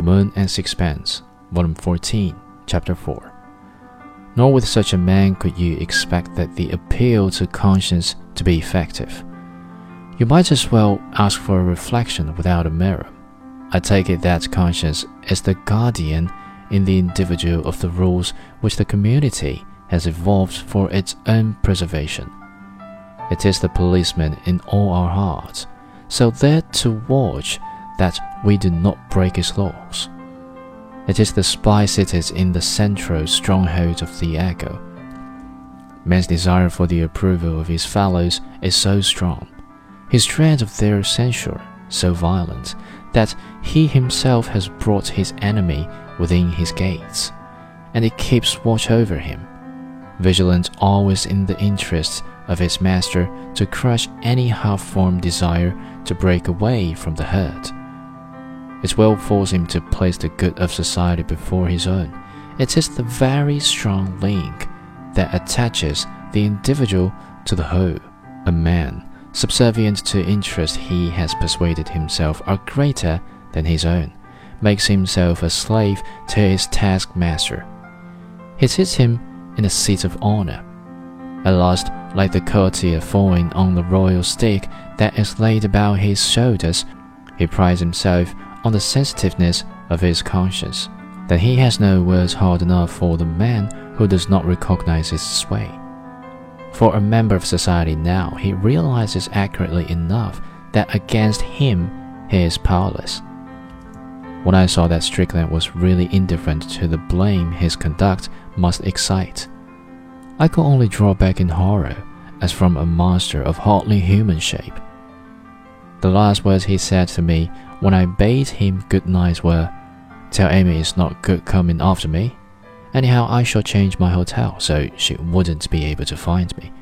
The Moon and Sixpence, Volume 14, Chapter 4. Nor with such a man could you expect that the appeal to conscience to be effective. You might as well ask for a reflection without a mirror. I take it that conscience is the guardian in the individual of the rules which the community has evolved for its own preservation. It is the policeman in all our hearts, so there to watch that we do not break its laws. It is the spy cities in the central stronghold of the ego. Man's desire for the approval of his fellows is so strong, his dread of their censure so violent, that he himself has brought his enemy within his gates, and it keeps watch over him, vigilant always in the interests of his master to crush any half-formed desire to break away from the herd. It will force him to place the good of society before his own. It is the very strong link that attaches the individual to the whole. A man, subservient to interests he has persuaded himself are greater than his own, makes himself a slave to his taskmaster. He sits him in a seat of honor. At last, like the courtier falling on the royal stick that is laid about his shoulders, he prides himself on the sensitiveness of his conscience, that he has no words hard enough for the man who does not recognize his sway. For a member of society now, he realizes accurately enough that against him he is powerless. When I saw that Strickland was really indifferent to the blame his conduct must excite, I could only draw back in horror as from a monster of hardly human shape. The last words he said to me when I bade him good night were, Tell Amy it's not good coming after me. Anyhow, I shall change my hotel so she wouldn't be able to find me.